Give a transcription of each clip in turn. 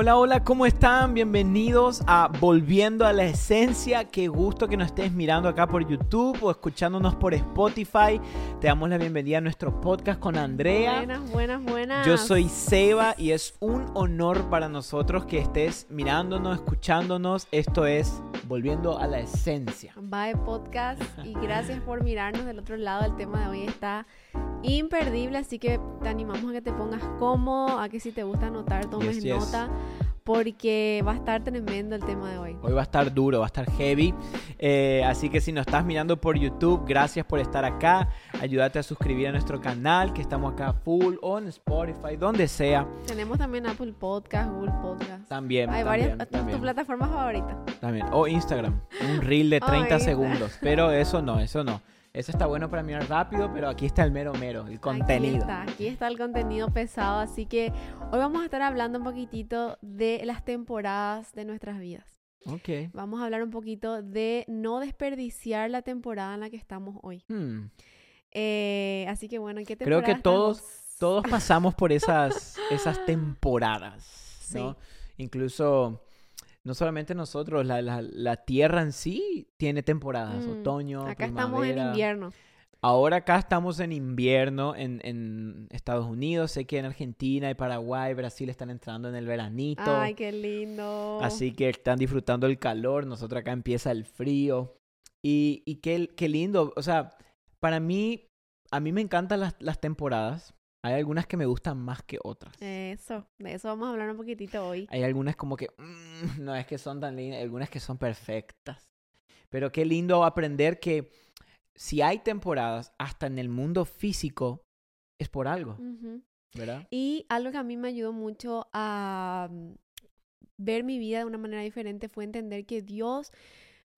Hola, hola, ¿cómo están? Bienvenidos a Volviendo a la Esencia. Qué gusto que nos estés mirando acá por YouTube o escuchándonos por Spotify. Te damos la bienvenida a nuestro podcast con Andrea. Buenas, buenas, buenas. Yo soy Seba y es un honor para nosotros que estés mirándonos, escuchándonos. Esto es Volviendo a la Esencia. Bye Podcast y gracias por mirarnos del otro lado. El tema de hoy está imperdible, así que te animamos a que te pongas cómodo, a que si te gusta anotar, tomes Yes, yes. nota, porque va a estar tremendo el tema de hoy. Hoy va a estar duro, va a estar heavy. Eh, así que si nos estás mirando por YouTube, gracias por estar acá. Ayúdate a suscribir a nuestro canal, que estamos acá full, o en Spotify, donde sea. Tenemos también Apple Podcast, Google Podcast. También. Hay también, varias, también, tu plataforma favorita. también. O Instagram, un reel de Oh, 30 Insta. segundos. Pero eso no, eso no. Eso está bueno para mirar rápido, pero aquí está el mero mero, el contenido. Aquí está, aquí está el contenido pesado, así que hoy vamos a estar hablando un poquitito de las temporadas de nuestras vidas. Ok. Vamos a hablar un poquito de no desperdiciar la temporada en la que estamos hoy. Hmm. Eh, así que bueno, ¿en qué Creo temporada que todos- estamos? Todos pasamos por esas, esas temporadas, ¿no? Incluso, no solamente nosotros, la, la- la tierra en sí tiene temporadas, Mm, otoño, Acá estamos en primavera. invierno. Ahora acá estamos en invierno en, en Estados Unidos, sé que en Argentina y Paraguay, Brasil están entrando en el veranito, Ay, qué lindo. así que están disfrutando el calor, nosotros acá empieza el frío. Y, y qué, qué lindo, o sea, para mí, a mí me encantan las, las temporadas, hay algunas que me gustan más que otras. Eso, de eso vamos a hablar un poquitito hoy. Hay algunas como que, mm, no es que son tan lindas, algunas que son perfectas. Pero qué lindo aprender que si hay temporadas, hasta en el mundo físico, es por algo, Ujú. ¿verdad? Y algo que a mí me ayudó mucho a mm, ver mi vida de una manera diferente fue entender que Dios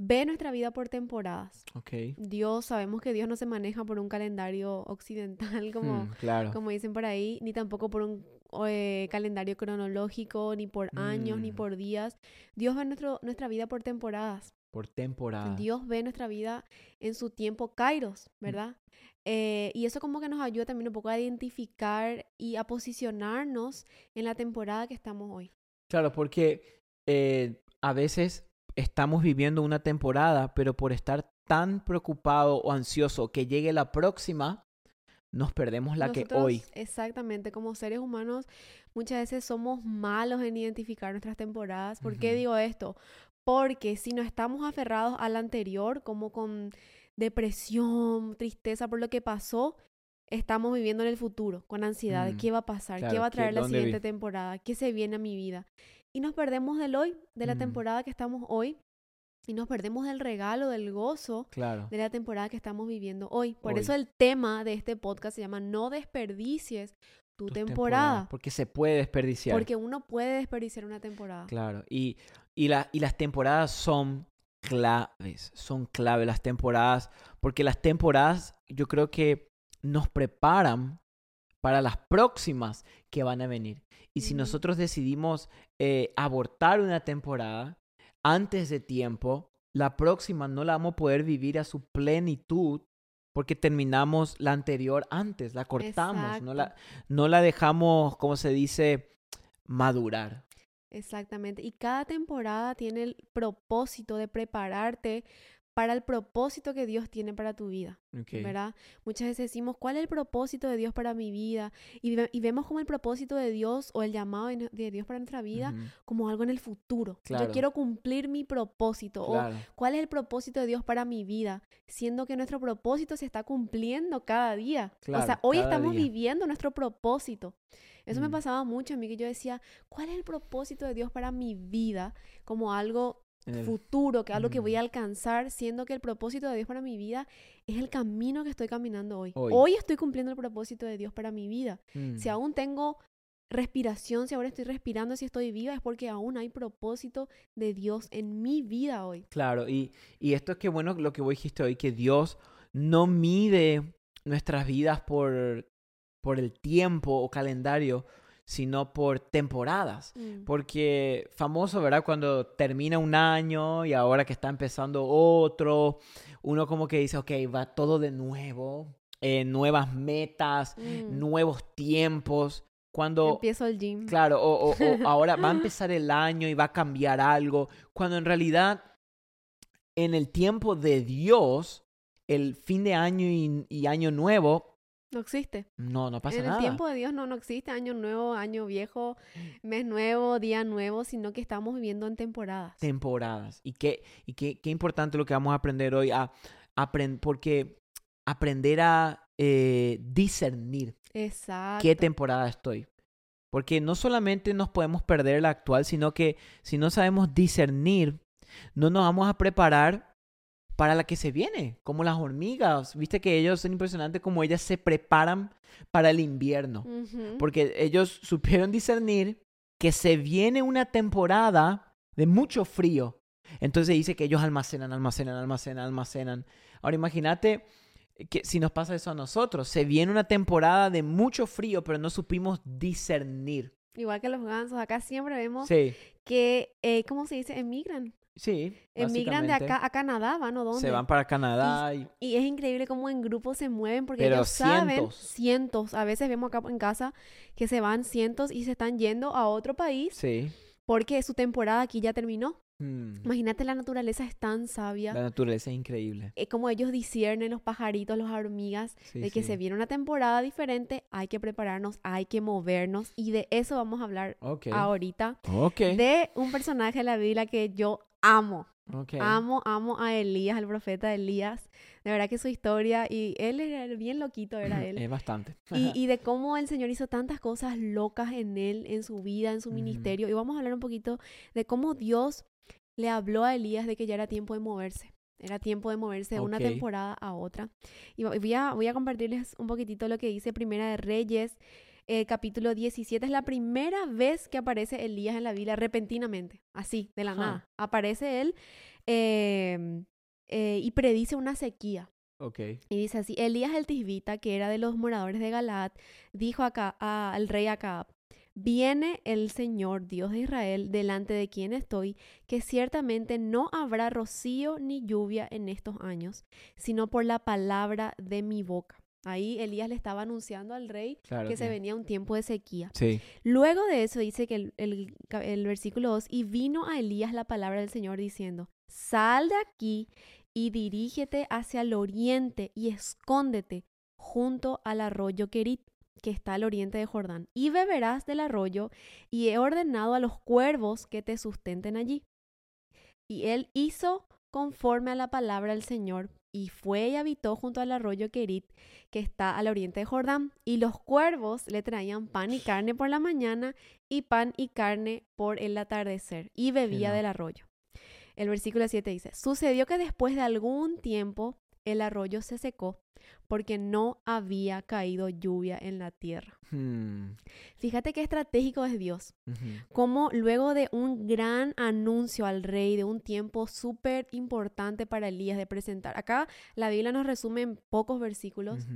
ve nuestra vida por temporadas. Ok. Dios, sabemos que Dios no se maneja por un calendario occidental como, Mm, claro. como dicen por ahí, ni tampoco por un eh, calendario cronológico, ni por años, ni Mm. por días. Dios ve nuestro, nuestra vida por temporadas. Por temporada. Dios ve nuestra vida en su tiempo kairos, ¿verdad? Eh, y eso como que nos ayuda también un poco a identificar y a posicionarnos en la temporada que estamos hoy. Claro, porque eh, a veces estamos viviendo una temporada, pero por estar tan preocupado o ansioso que llegue la próxima, nos perdemos la que hoy. Exactamente, como seres humanos muchas veces somos malos en identificar nuestras temporadas. ¿Por qué digo esto? Porque si no estamos aferrados al anterior, como con depresión, tristeza por lo que pasó, estamos viviendo en el futuro, con ansiedad Mm, qué va a pasar, qué claro, va a ¿qué- traer la vi? siguiente temporada, qué se viene a mi vida. Y nos perdemos del hoy, de la Mm. temporada que estamos hoy, y nos perdemos del regalo, del gozo Claro. de la temporada que estamos viviendo hoy. Por Hoy. eso el tema de este podcast se llama No desperdicies tu Tus temporada. temporadas, Porque se puede desperdiciar. Porque uno puede desperdiciar una temporada. Claro, y, y, la, y las temporadas son claves, son claves las temporadas, porque las temporadas yo creo que nos preparan para las próximas que van a venir. Y si nosotros decidimos eh, abortar una temporada antes de tiempo, la próxima no la vamos a poder vivir a su plenitud porque terminamos la anterior antes, la cortamos, no la, no la dejamos, como se dice, madurar. Exactamente. Y cada temporada tiene el propósito de prepararte para el propósito que Dios tiene para tu vida, Ok. ¿verdad? Muchas veces decimos, ¿cuál es el propósito de Dios para mi vida? Y, ve- y vemos como el propósito de Dios o el llamado de, Dios para nuestra vida como algo en el futuro. Claro. Yo quiero cumplir mi propósito o cuál es el propósito de Dios para mi vida, siendo que nuestro propósito se está cumpliendo cada día. o sea, hoy estamos día. viviendo nuestro propósito. Eso me Mm. pasaba mucho a mí, que yo decía, ¿cuál es el propósito de Dios para mi vida? Como algo el- futuro, que algo que voy a alcanzar, siendo que el propósito de Dios para mi vida es el camino que estoy caminando hoy. Hoy. Hoy, estoy cumpliendo el propósito de Dios para mi vida. Si Mm, aún tengo respiración, si ahora estoy respirando, si estoy viva, es porque aún hay propósito de Dios en mi vida hoy. Claro, y, y esto es que bueno lo que vos dijiste hoy, que Dios no mide nuestras vidas por, por el tiempo o calendario, sino por temporadas. Mm. Porque famoso, ¿verdad? Cuando termina un año y ahora que está empezando otro, uno como que dice, ok, va todo de nuevo, eh, nuevas metas, Mm. nuevos tiempos. cuando, Empiezo el gym. claro, o, o- o ahora va a empezar el año y va a cambiar algo, cuando en realidad en el tiempo de Dios, el fin de año y, y año nuevo, No existe. no, no pasa en nada. el tiempo de Dios no, no existe año nuevo, año viejo, mes nuevo, día nuevo, sino que estamos viviendo en temporadas. temporadas. Y qué, y qué, qué importante lo que vamos a aprender hoy, a, apren- porque aprender a eh, discernir Exacto. qué temporada estoy. Porque no solamente nos podemos perder la actual, sino que si no sabemos discernir, no nos vamos a preparar para la que se viene, como las hormigas. Viste que ellos son impresionantes como ellas se preparan para el invierno. Porque ellos supieron discernir que se viene una temporada de mucho frío. Entonces dice que ellos almacenan, almacenan, almacenan, almacenan. Ahora imagínate que si nos pasa eso a nosotros, se viene una temporada de mucho frío, pero no supimos discernir. Igual que los gansos, acá siempre vemos Sí, que, eh, ¿cómo se dice? Emigran. Sí. Emigran de acá a Canadá, ¿van o dónde? Se van para Canadá y... Y es increíble cómo en grupos se mueven porque Pero ellos saben cientos. cientos. A veces vemos acá en casa que se van cientos y se están yendo a otro país Sí. porque su temporada aquí ya terminó. Mm. Imagínate, la naturaleza es tan sabia. La naturaleza es increíble. eh, como ellos disciernen los pajaritos, las hormigas, Sí, de que sí. se viene una temporada diferente, hay que prepararnos, hay que movernos y de eso vamos a hablar ahorita. Ok. De un personaje de la Biblia que yo amo. Amo, amo a Elías, al profeta Elías. De verdad que su historia, y él era bien loquito, era él. Es bastante. Y, y de cómo el Señor hizo tantas cosas locas en él, en su vida, en su ministerio. Y vamos a hablar un poquito de cómo Dios le habló a Elías de que ya era tiempo de moverse. Era tiempo de moverse de una temporada a otra. Y vo- voy a, voy a compartirles un poquitito lo que dice Primera de Reyes, eh, capítulo 17. Es la primera vez que aparece Elías en la Biblia repentinamente, así, de la nada. Aparece él em, eh, y predice una sequía. ok. Y dice así, Elías el Tisbita, que era de los moradores de Galaad, dijo acá al rey Acab, viene el Señor Dios de Israel delante de quien estoy, que ciertamente no habrá rocío ni lluvia en estos años, sino por la palabra de mi boca. Ahí Elías le estaba anunciando al rey Claro. que se venía un tiempo de sequía. Sí. Luego de eso dice que el, el versículo 2, y vino a Elías la palabra del Señor diciendo, sal de aquí y dirígete hacia el oriente y escóndete junto al arroyo Kerit, que está al oriente de Jordán, y beberás del arroyo, y he ordenado a los cuervos que te sustenten allí. Y él hizo conforme a la palabra del Señor, y fue y habitó junto al arroyo Kerit, que está al oriente de Jordán, y los cuervos le traían pan y carne por la mañana, y pan y carne por el atardecer, y bebía no. del arroyo. El versículo 7 dice, sucedió que después de algún tiempo el arroyo se secó, porque no había caído lluvia en la tierra. Hmm. Fíjate qué estratégico es Dios como luego de un gran anuncio al rey, de un tiempo súper importante para Elías de presentar. Acá la Biblia nos resume en pocos versículos,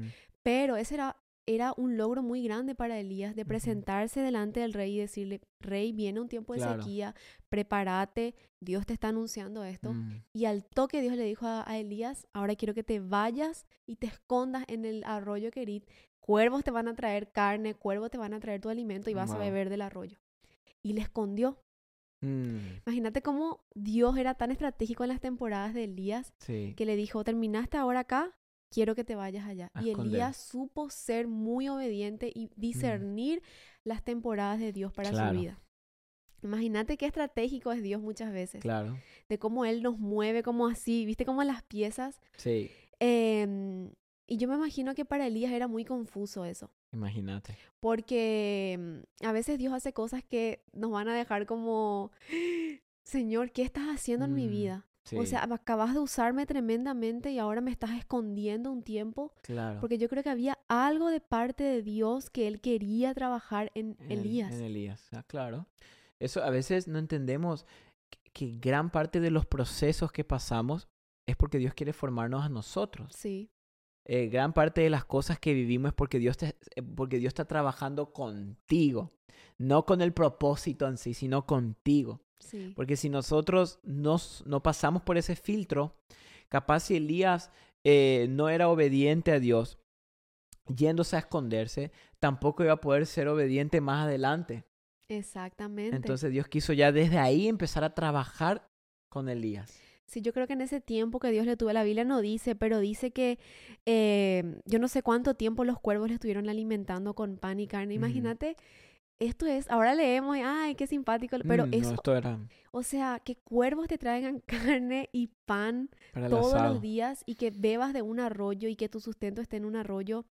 pero ese era, era un logro muy grande para Elías de presentarse delante del rey y decirle, rey, viene un tiempo de Claro. sequía, prepárate, Dios te está anunciando esto. Mm. Y al toque Dios le dijo a, a Elías, ahora quiero que te vayas y te escondas en el arroyo Kerit. Cuervos te van a traer carne, cuervos te van a traer tu alimento y vas a beber del arroyo. Y le escondió. Mm. Imagínate cómo Dios era tan estratégico en las temporadas de Elías Sí. que le dijo, terminaste ahora acá, quiero que te vayas allá. A y. Elías supo ser muy obediente y discernir las temporadas de Dios para Claro. su vida. Imagínate qué estratégico es Dios muchas veces, Claro. de cómo Él nos mueve como así, viste como las piezas. Sí. Em, y yo me imagino que para Elías era muy confuso eso, Imagínate. porque em, a veces Dios hace cosas que nos van a dejar como, Señor, ¿qué estás haciendo en mi Mm, vida? Sí. O sea, acabas de usarme tremendamente y ahora me estás escondiendo un tiempo, claro. porque yo creo que había algo de parte de Dios que Él quería trabajar en En el- Elías. En Elías, ah, claro. Eso a veces no entendemos que, que gran parte de los procesos que pasamos es porque Dios quiere formarnos a nosotros. Sí, Eh, gran parte de las cosas que vivimos es porque Dios, te- eh, porque Dios está trabajando contigo. No con el propósito en sí, sino contigo. Sí. Porque si nosotros nos, no pasamos por ese filtro, capaz si Elías eh, no era obediente a Dios, yéndose a esconderse, tampoco iba a poder ser obediente más adelante. Exactamente. Entonces Dios quiso ya desde ahí empezar a trabajar con Elías. Sí, yo creo que en ese tiempo que Dios le tuvo, la Biblia no dice, pero dice que eh, yo no sé cuánto tiempo los cuervos le estuvieron alimentando con pan y carne. Imagínate, esto es, ahora leemos, ay, qué simpático, pero Mm, no, eso, esto era o sea, que cuervos te traigan carne y pan para todos asado. los días y que bebas de un arroyo y que tu sustento esté en un arroyo,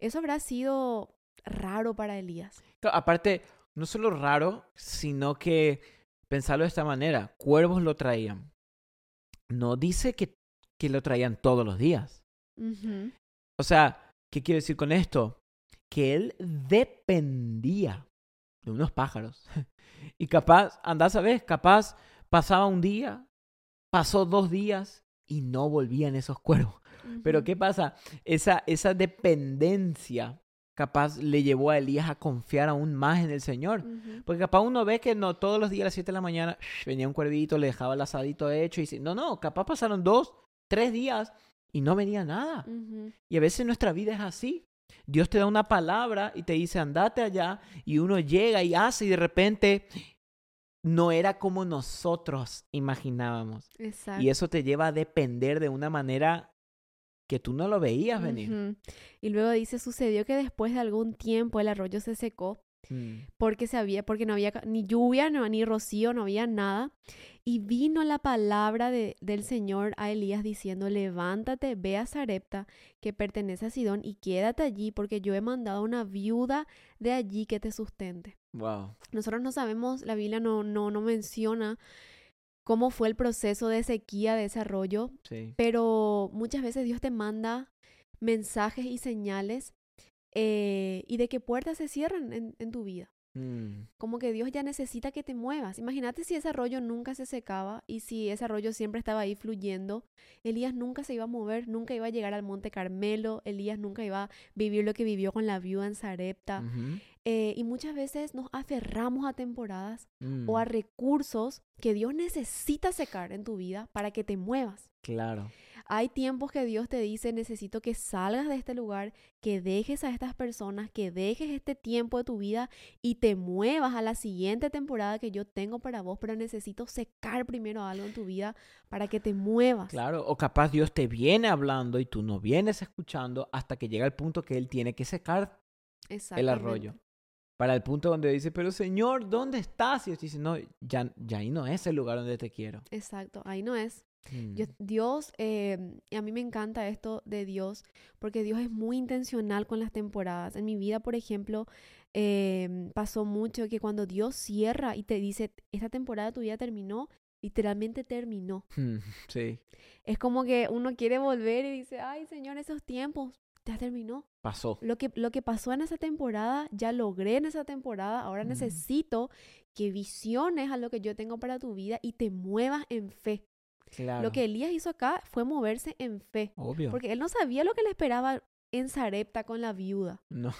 eso habrá sido raro para Elías. Claro, aparte, no solo raro, sino que pensarlo de esta manera, cuervos lo traían. No dice que, que lo traían todos los días. O sea, ¿qué quiero decir con esto? Que él dependía de unos pájaros. Y capaz, andás a ver, capaz pasaba un día, pasó dos días y no volvían esos cuervos. Pero. ¿qué pasa? Esa, esa dependencia capaz le llevó a Elías a confiar aún más en el Señor. Porque capaz uno ve que no todos los días a las 7 de la mañana venía un cuervito, le dejaba el asadito hecho y dice, no, no, capaz pasaron dos, tres días y no venía nada. Y a veces nuestra vida es así. Dios te da una palabra y te dice, andate allá, y uno llega y hace y de repente no era como nosotros imaginábamos. Exacto. Y eso te lleva a depender de una manera que tú no lo veías venir. Y luego dice, sucedió que después de algún tiempo el arroyo se secó Mm. porque se había, porque no había ni lluvia, no, ni rocío, no había nada. Y vino la palabra de- del Señor a Elías diciendo, levántate, ve a Sarepta, que pertenece a Sidón, y quédate allí, porque yo he mandado a una viuda de allí que te sustente. Wow. Nosotros no sabemos, la Biblia no, no, no menciona cómo fue el proceso de sequía de ese arroyo, Sí. pero muchas veces Dios te manda mensajes y señales eh, y de que puertas se cierran en, en tu vida. Mm. Como que Dios ya necesita que te muevas. Imagínate si ese arroyo nunca se secaba y si ese arroyo siempre estaba ahí fluyendo. Elías nunca se iba a mover, nunca iba a llegar al monte Carmelo. Elías nunca iba a vivir lo que vivió con la viuda en Sarepta. Eh, y muchas veces nos aferramos a temporadas Mm. o a recursos que Dios necesita secar en tu vida para que te muevas. Claro. Hay tiempos que Dios te dice, necesito que salgas de este lugar, que dejes a estas personas, que dejes este tiempo de tu vida y te muevas a la siguiente temporada que yo tengo para vos, pero necesito secar primero algo en tu vida para que te muevas. Claro. O capaz Dios te viene hablando y tú no vienes escuchando hasta que llega el punto que Él tiene que secar el arroyo. Para el punto donde dice, pero Señor, ¿dónde estás? Y Dios dice, no, ya, ya ahí no es el lugar donde te quiero. Exacto, ahí no es. Mm. Yo- Dios, eh, a mí me encanta esto de Dios, porque Dios es muy intencional con las temporadas. En mi vida, por ejemplo, eh, pasó mucho que cuando Dios cierra y te dice, esta temporada de tu vida terminó, literalmente terminó. Mm, Sí, Es como que uno quiere volver y dice, ay Señor, esos tiempos ya terminó. pasó. Lo que, lo que pasó en esa temporada, ya logré en esa temporada, ahora Mm. necesito que visiones a lo que yo tengo para tu vida y te muevas en fe. Claro. Lo que Elías hizo acá fue moverse en fe, Obvio. porque él no sabía lo que le esperaba en Sarepta con la viuda, No,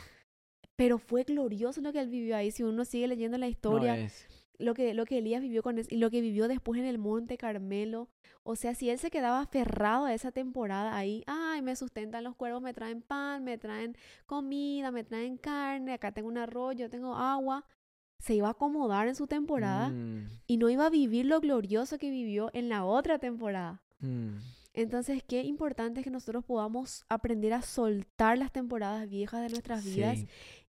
pero fue glorioso lo que él vivió ahí. Si uno sigue leyendo la no historia, es. lo, que, lo que Elías vivió con y lo que vivió después en el Monte Carmelo, o sea, si él se quedaba aferrado a esa temporada ahí, ay, me sustentan los cuervos, me traen pan, me traen comida, me traen carne, acá tengo un arroyo, tengo agua, se iba a acomodar en su temporada Mm, y no iba a vivir lo glorioso que vivió en la otra temporada. mm. Entonces, qué importante es que nosotros podamos aprender a soltar las temporadas viejas de nuestras vidas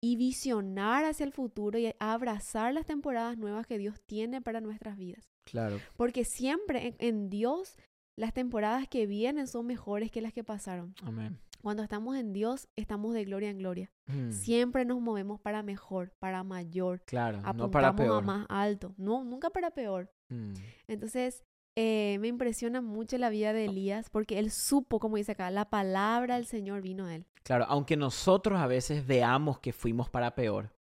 y visionar hacia el futuro y abrazar las temporadas nuevas que Dios tiene para nuestras vidas. claro. Porque siempre en, en Dios las temporadas que vienen son mejores que las que pasaron. Amén. Cuando estamos en Dios, estamos de gloria en gloria. Mm, Siempre nos movemos para mejor, para mayor. Claro, no Apuntamos para a peor. más alto. No, nunca para peor. Mm, Entonces, eh, me impresiona mucho la vida de Elías porque él supo, como dice acá, la palabra del Señor vino a él. Claro, aunque nosotros a veces veamos que fuimos para peor,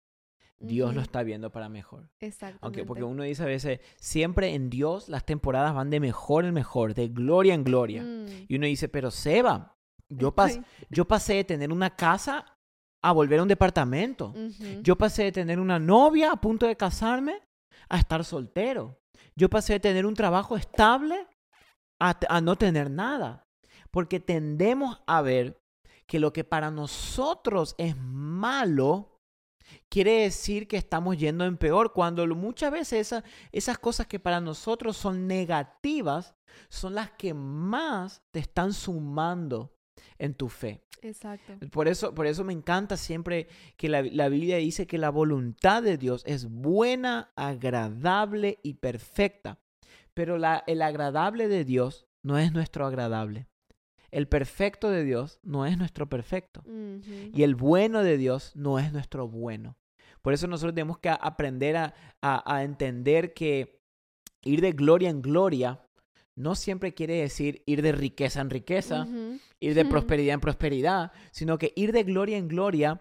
Dios lo está viendo para mejor. Exactamente. Aunque, porque uno dice a veces, siempre en Dios las temporadas van de mejor en mejor, de gloria en gloria. Mm, Y uno dice, pero Seba, yo, pas- yo pasé de tener una casa a volver a un departamento. Yo pasé de tener una novia a punto de casarme a estar soltero. Yo pasé de tener un trabajo estable a, a no tener nada. Porque tendemos a ver que lo que para nosotros es malo, quiere decir que estamos yendo en peor, cuando muchas veces esas cosas que para nosotros son negativas son las que más te están sumando en tu fe. Exacto. Por eso, por eso me encanta siempre que la, la, Biblia dice que la voluntad de Dios es buena, agradable y perfecta. Pero la, el agradable de Dios no es nuestro agradable. El perfecto de Dios no es nuestro perfecto. Y el bueno de Dios no es nuestro bueno. Por eso nosotros tenemos que aprender a, a, entender que ir de gloria en gloria no siempre quiere decir ir de riqueza en riqueza, ir de prosperidad en prosperidad, sino que ir de gloria en gloria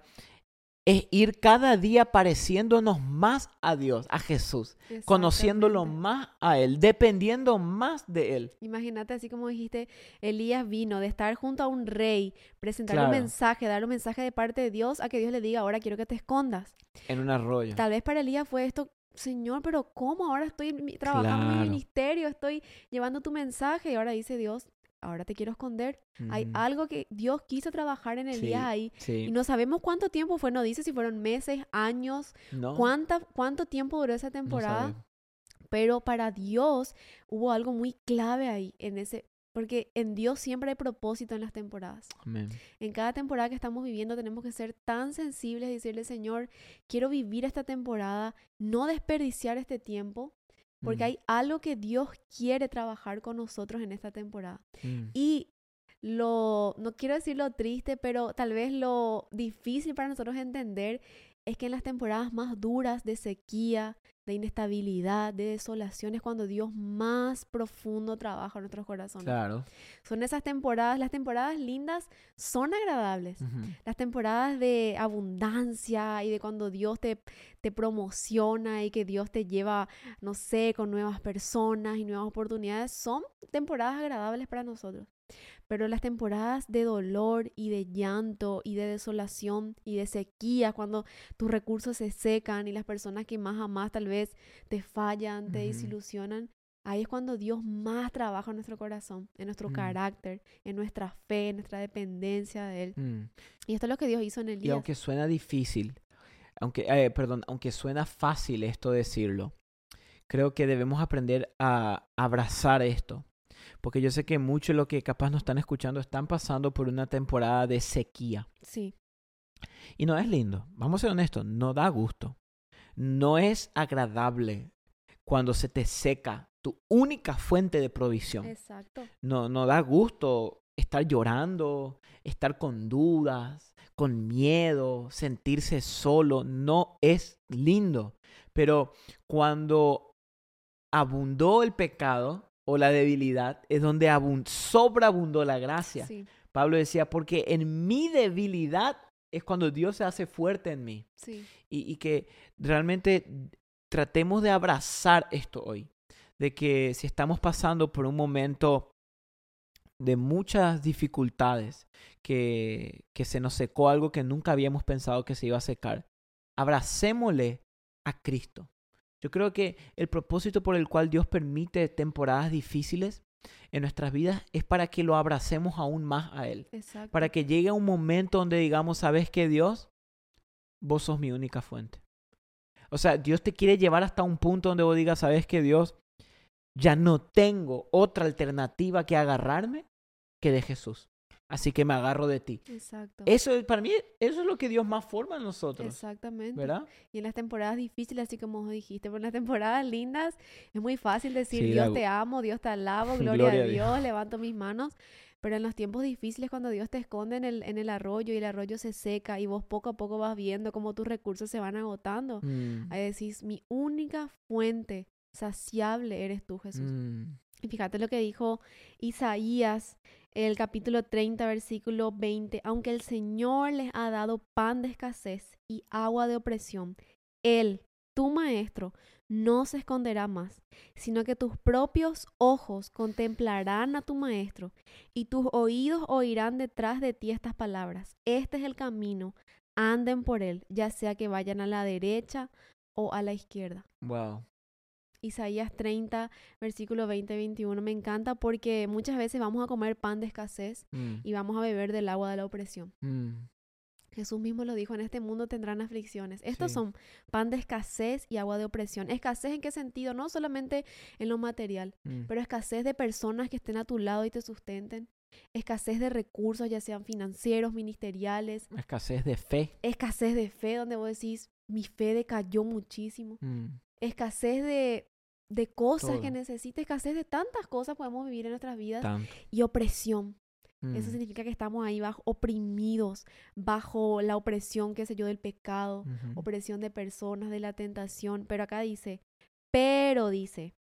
es ir cada día pareciéndonos más a Dios, a Jesús, conociéndolo más a Él, dependiendo más de Él. Imagínate, así como dijiste, Elías vino de estar junto a un rey, presentar un mensaje, dar un mensaje de parte de Dios, a que Dios le diga, ahora quiero que te escondas. En un arroyo. Tal vez para Elías fue esto, Señor, pero ¿cómo? Ahora estoy trabajando en mi ministerio, estoy llevando tu mensaje y ahora dice Dios, ahora te quiero esconder. Hay algo que Dios quiso trabajar en el día ahí. Y no sabemos cuánto tiempo fue, no dice si fueron meses, años, cuánta, cuánto tiempo duró esa temporada. pero para Dios hubo algo muy clave ahí, en ese, porque en Dios siempre hay propósito en las temporadas. En cada temporada que estamos viviendo tenemos que ser tan sensibles y decirle, Señor, quiero vivir esta temporada, no desperdiciar este tiempo, porque hay algo que Dios quiere trabajar con nosotros en esta temporada. Mm. Y lo, no quiero decir lo triste, pero tal vez lo difícil para nosotros entender es que en las temporadas más duras de sequía, de inestabilidad, de desolación, es cuando Dios más profundo trabaja en nuestros corazones. Claro. Son esas temporadas, las temporadas lindas son agradables. Las temporadas de abundancia y de cuando Dios te, te promociona y que Dios te lleva, no sé, con nuevas personas y nuevas oportunidades, son temporadas agradables para nosotros. Pero las temporadas de dolor y de llanto y de desolación y de sequía, cuando tus recursos se secan y las personas que más amas tal vez te fallan, te desilusionan, ahí es cuando Dios más trabaja en nuestro corazón, en nuestro mm. carácter, en nuestra fe, en nuestra dependencia de Él. Mm. Y esto es lo que Dios hizo en el día. Y aunque suena difícil, aunque, eh, perdón, aunque suena fácil esto decirlo, creo que debemos aprender a abrazar esto porque yo sé que muchos de los que capaz nos están escuchando están pasando por una temporada de sequía. Sí. Y no es lindo, vamos a ser honestos, no da gusto. No es agradable cuando se te seca tu única fuente de provisión. Exacto. No, no da gusto estar llorando, estar con dudas, con miedo, sentirse solo. No es lindo. Pero cuando abundó el pecado, o la debilidad es donde sobreabundó la gracia. Pablo decía, porque en mi debilidad es cuando Dios se hace fuerte en mí. Y, que realmente tratemos de abrazar esto hoy. De que si estamos pasando por un momento de muchas dificultades, que, que se nos secó algo que nunca habíamos pensado que se iba a secar, abracémosle a Cristo. Yo creo que el propósito por el cual Dios permite temporadas difíciles en nuestras vidas es para que lo abracemos aún más a Él. Para que llegue un momento donde digamos, ¿sabes qué Dios? Vos sos mi única fuente. O sea, Dios te quiere llevar hasta un punto donde vos digas, ¿sabes qué Dios? Ya no tengo otra alternativa que agarrarme que de Jesús así que me agarro de ti. Exacto. Eso para mí, eso es lo que Dios más forma en nosotros. Exactamente. ¿Verdad? Y en las temporadas difíciles, así como dijiste, pero en las temporadas lindas es muy fácil decir, Dios te amo, Dios te alabo, gloria, a Dios, levanto mis manos. Pero en los tiempos difíciles, cuando Dios te esconde en el, en el arroyo y el arroyo se seca y vos poco a poco vas viendo cómo tus recursos se van agotando, mm. ahí decís, mi única fuente saciable eres tú, Jesús. Mm. Y fíjate lo que dijo Isaías el capítulo 30, versículo 20, aunque el Señor les ha dado pan de escasez y agua de opresión, Él, tu Maestro, no se esconderá más, sino que tus propios ojos contemplarán a tu Maestro y tus oídos oirán detrás de ti estas palabras. Este es el camino, anden por él, ya sea que vayan a la derecha o a la izquierda. Wow. Isaías 30, versículo 20-21. Me encanta porque muchas veces vamos a comer pan de escasez Mm, y vamos a beber del agua de la opresión. mm, Jesús mismo lo dijo, en este mundo tendrán aflicciones. Estos Sí. son pan de escasez y agua de opresión. ¿Escasez en qué sentido? No solamente en lo material, mm. pero escasez de personas que estén a tu lado y te sustenten. Escasez de recursos, ya sean financieros, ministeriales. Escasez de fe. Escasez de fe, donde vos decís, mi fe decayó muchísimo. Mm, Escasez de, de cosas que Todo. necesites. Escasez de tantas cosas podemos vivir en nuestras vidas. tanto. Y opresión. Eso Mm, significa que estamos ahí bajo, oprimidos, bajo la opresión, qué sé yo, del pecado, opresión de personas, de la tentación. Pero acá dice, pero dice,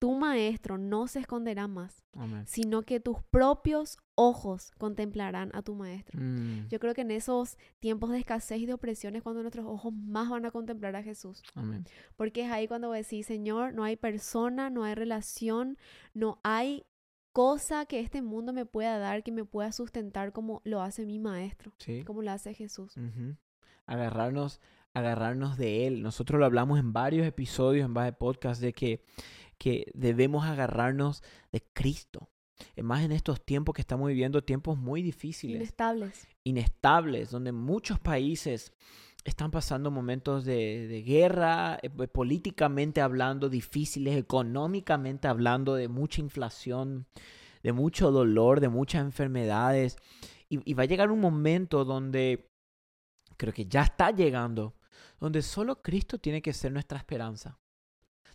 tu maestro no se esconderá más, Amén. sino que tus propios ojos contemplarán a tu maestro. Mm, Yo creo que en esos tiempos de escasez y de opresión es cuando nuestros ojos más van a contemplar a Jesús. Amén. Porque es ahí cuando decís, Señor, no hay persona, no hay relación, no hay cosa que este mundo me pueda dar, que me pueda sustentar como lo hace mi maestro, Sí. como lo hace Jesús. Agarrarnos, agarrarnos de Él. Nosotros lo hablamos en varios episodios, en varios podcasts, de que, que debemos agarrarnos de Cristo. Más en estos tiempos que estamos viviendo, tiempos muy difíciles, Inestables. inestables, donde muchos países están pasando momentos de, de guerra, eh, pues, políticamente hablando, difíciles, económicamente hablando, de mucha inflación, de mucho dolor, de muchas enfermedades. Y, y va a llegar un momento donde, creo que ya está llegando, donde solo Cristo tiene que ser nuestra esperanza.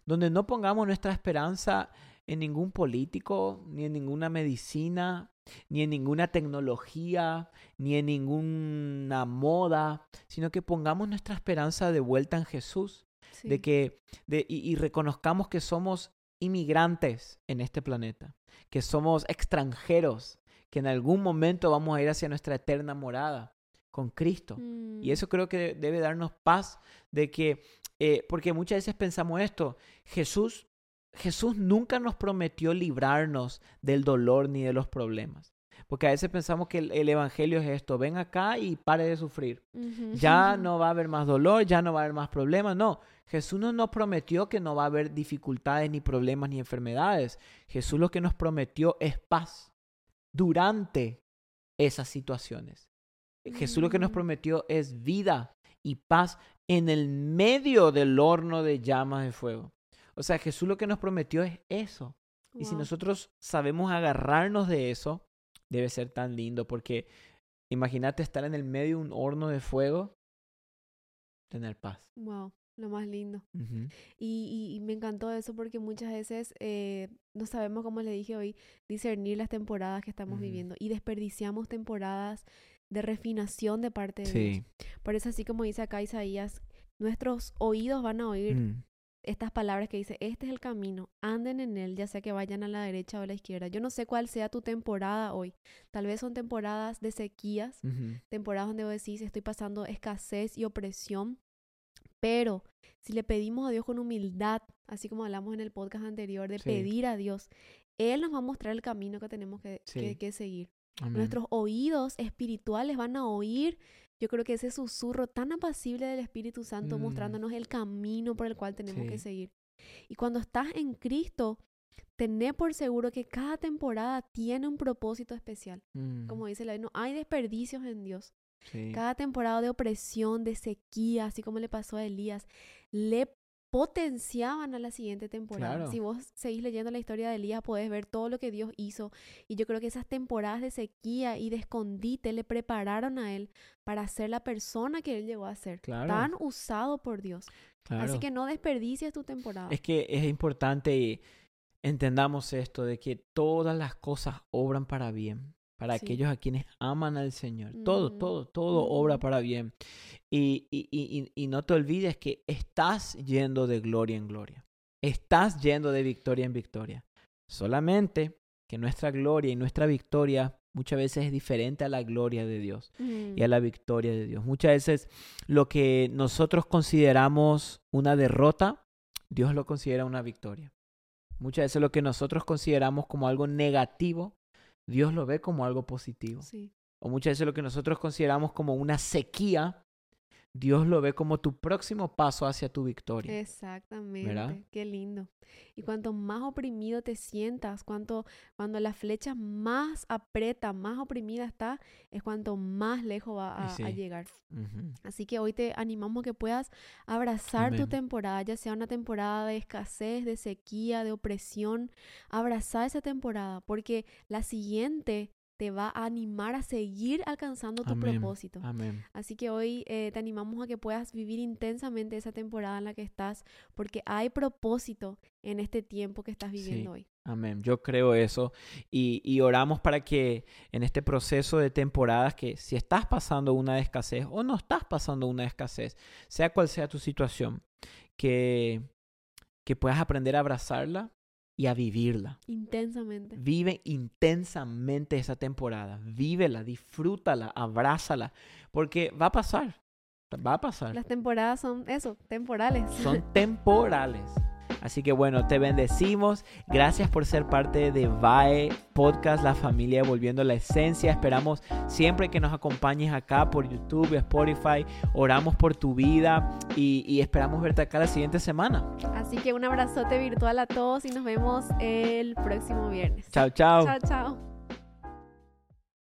Donde no pongamos nuestra esperanza en ningún político, ni en ninguna medicina, ni en ninguna tecnología, ni en ninguna moda, sino que pongamos nuestra esperanza de vuelta en Jesús, Sí. de que de, y, y reconozcamos que somos inmigrantes en este planeta, que somos extranjeros, que en algún momento vamos a ir hacia nuestra eterna morada con Cristo. Y Mm, eso creo que de- debe darnos paz de que, eh, porque muchas veces pensamos esto, Jesús, Jesús nunca nos prometió librarnos del dolor ni de los problemas. Porque a veces pensamos que el, el Evangelio es esto, ven acá y pare de sufrir. Ya no va a haber más dolor, ya no va a haber más problemas. No, Jesús no nos prometió que no va a haber dificultades, ni problemas, ni enfermedades. Jesús lo que nos prometió es paz durante esas situaciones. Jesús lo que nos prometió es vida y paz en el medio del horno de llamas de fuego. O sea, Jesús lo que nos prometió es eso. Y si nosotros sabemos agarrarnos de eso, debe ser tan lindo porque imagínate estar en el medio de un horno de fuego, tener paz. Wow, lo más lindo. Y, y- y me encantó eso porque muchas veces eh, no sabemos, como le dije hoy, discernir las temporadas que estamos viviendo y desperdiciamos temporadas de refinación de parte de Dios. Por eso, así como dice acá Isaías, nuestros oídos van a oír Mm. estas palabras que dice, este es el camino, anden en él, ya sea que vayan a la derecha o a la izquierda. Yo no sé cuál sea tu temporada hoy. Tal vez son temporadas de sequías, temporadas donde vos decís, estoy pasando escasez y opresión, pero si le pedimos a Dios con humildad, así como hablamos en el podcast anterior, de Sí. pedir a Dios, Él nos va a mostrar el camino que tenemos que, que seguir. Amén. Nuestros oídos espirituales van a oír, yo creo que ese susurro tan apacible del Espíritu Santo Mm. mostrándonos el camino por el cual tenemos que seguir. Y cuando estás en Cristo, tené por seguro que cada temporada tiene un propósito especial. Mm. Como dice la no hay desperdicios en Dios. Sí. Cada temporada de opresión, de sequía, así como le pasó a Elías, le potenciaban a la siguiente temporada. Claro. Si vos seguís leyendo la historia de Elías, podés ver todo lo que Dios hizo. Y yo creo que esas temporadas de sequía y de escondite le prepararon a él para ser la persona que él llegó a ser. Claro. Tan usado por Dios. Claro. Así que no desperdicies tu temporada. Es que es importante entendamos esto de que todas las cosas obran para bien. Para Sí. aquellos a quienes aman al Señor. Todo, Ujú, todo, todo obra ujú. para bien. Y, y, y, y- y no te olvides que estás yendo de gloria en gloria. Estás yendo de victoria en victoria. Solamente que nuestra gloria y nuestra victoria muchas veces es diferente a la gloria de Dios y a Mm, la victoria de Dios. Muchas veces lo que nosotros consideramos una derrota, Dios lo considera una victoria. Muchas veces lo que nosotros consideramos como algo negativo, Dios lo ve como algo positivo. sí. O muchas veces lo que nosotros consideramos como una sequía, Dios lo ve como tu próximo paso hacia tu victoria. Exactamente, qué lindo. Y cuanto más oprimido te sientas, cuanto, cuando la flecha más aprieta, más oprimida está, es cuanto más lejos va a, llegar. Así que hoy te animamos que puedas abrazar tu temporada, ya sea una temporada de escasez, de sequía, de opresión. Abrazar esa temporada, porque la siguiente te va a animar a seguir alcanzando tu propósito. Amén. Así que hoy eh, te animamos a que puedas vivir intensamente esa temporada en la que estás, porque hay propósito en este tiempo que estás viviendo hoy. Amén. Yo creo eso y, y, oramos para que en este proceso de temporadas, que si estás pasando una escasez o no estás pasando una escasez, sea cual sea tu situación, que, que puedas aprender a abrazarla y a vivirla. Intensamente. Vive intensamente esa temporada. Vívela, disfrútala, abrázala, porque va a pasar. Va a pasar. Las temporadas son eso, temporales. Son temporales. Así que bueno, te bendecimos. Gracias por ser parte de VAE Podcast, la familia volviendo a la esencia. Esperamos siempre que nos acompañes acá por YouTube, Spotify. Oramos por tu vida y, y esperamos verte acá la siguiente semana. Así que un abrazote virtual a todos y nos vemos el próximo viernes. Chao, chao. Chao, chao.